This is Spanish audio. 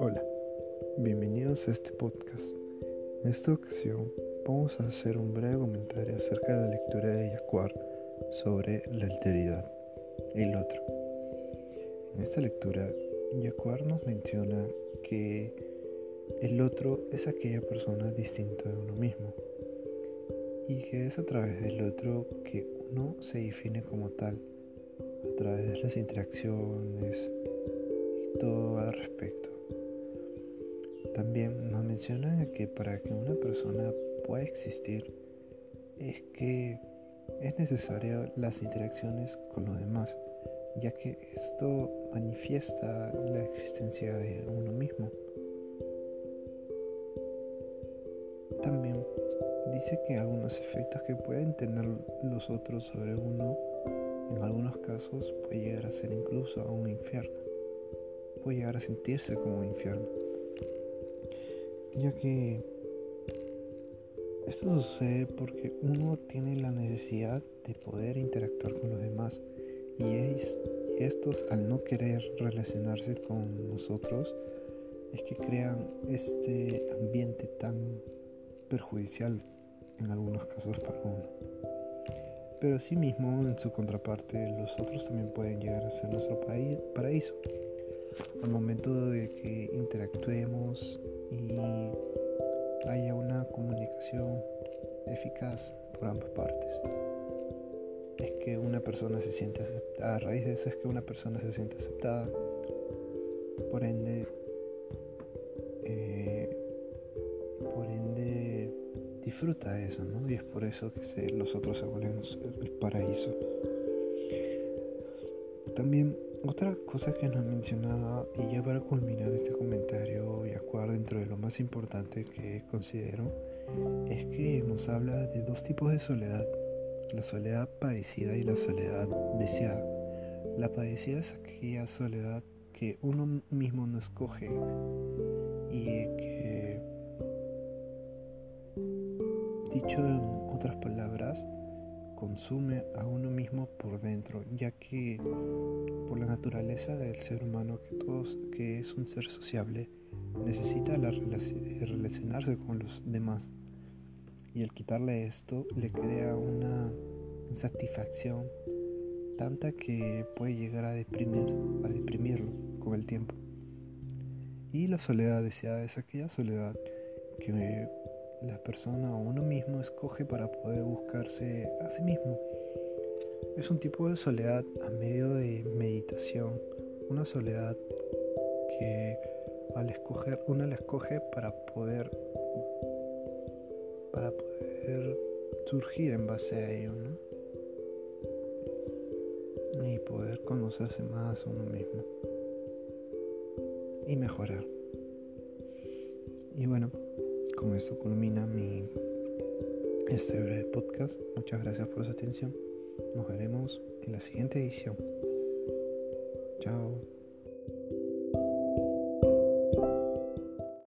Hola, bienvenidos a este podcast. En esta ocasión vamos a hacer un breve comentario acerca de la lectura de Yacuar sobre la alteridad, el otro. En esta lectura, Yacuar nos menciona que el otro es aquella persona distinta de uno mismo y que es a través del otro que uno se define como tal, a través de las interacciones y todo al respecto. También nos menciona que para que una persona pueda existir es que es necesaria las interacciones con los demás, ya que esto manifiesta la existencia de uno mismo. También dice que algunos efectos que pueden tener los otros sobre uno, en algunos casos puede llegar a ser incluso a un infierno, puede llegar a sentirse como un infierno, ya que esto sucede porque uno tiene la necesidad de poder interactuar con los demás. Y estos al no querer relacionarse con nosotros es que crean este ambiente tan perjudicial en algunos casos para uno. Pero asimismo, en su contraparte, los otros también pueden llegar a ser nuestro paraíso. Al momento de que interactuemos y haya una comunicación eficaz por ambas partes. Es que una persona se siente aceptada, a raíz de eso es que una persona se siente aceptada, por ende disfruta eso, ¿no? Y es por eso que los otros se el paraíso. También otra cosa que nos mencionaba, y ya para culminar este comentario y actuar dentro de lo más importante que considero, es que nos habla de dos tipos de soledad, la soledad padecida y la soledad deseada. La padecida es aquella soledad que uno mismo no escoge y que Dicho en otras palabras, consume a uno mismo por dentro, ya que por la naturaleza del ser humano, que, es un ser sociable, necesita la relacionarse con los demás. Y el quitarle esto le crea una insatisfacción tanta que puede llegar a, deprimir, a deprimirlo con el tiempo. Y la soledad deseada es aquella soledad que la persona o uno mismo escoge para poder buscarse a sí mismo. Es un tipo de soledad a medio de meditación, una soledad que al escoger, uno la escoge para poder para poder surgir en base a ello. Y poder conocerse más a uno mismo y mejorar. Y bueno, con esto culmina mi este breve podcast. Muchas gracias por su atención. Nos veremos en la siguiente edición. Chao.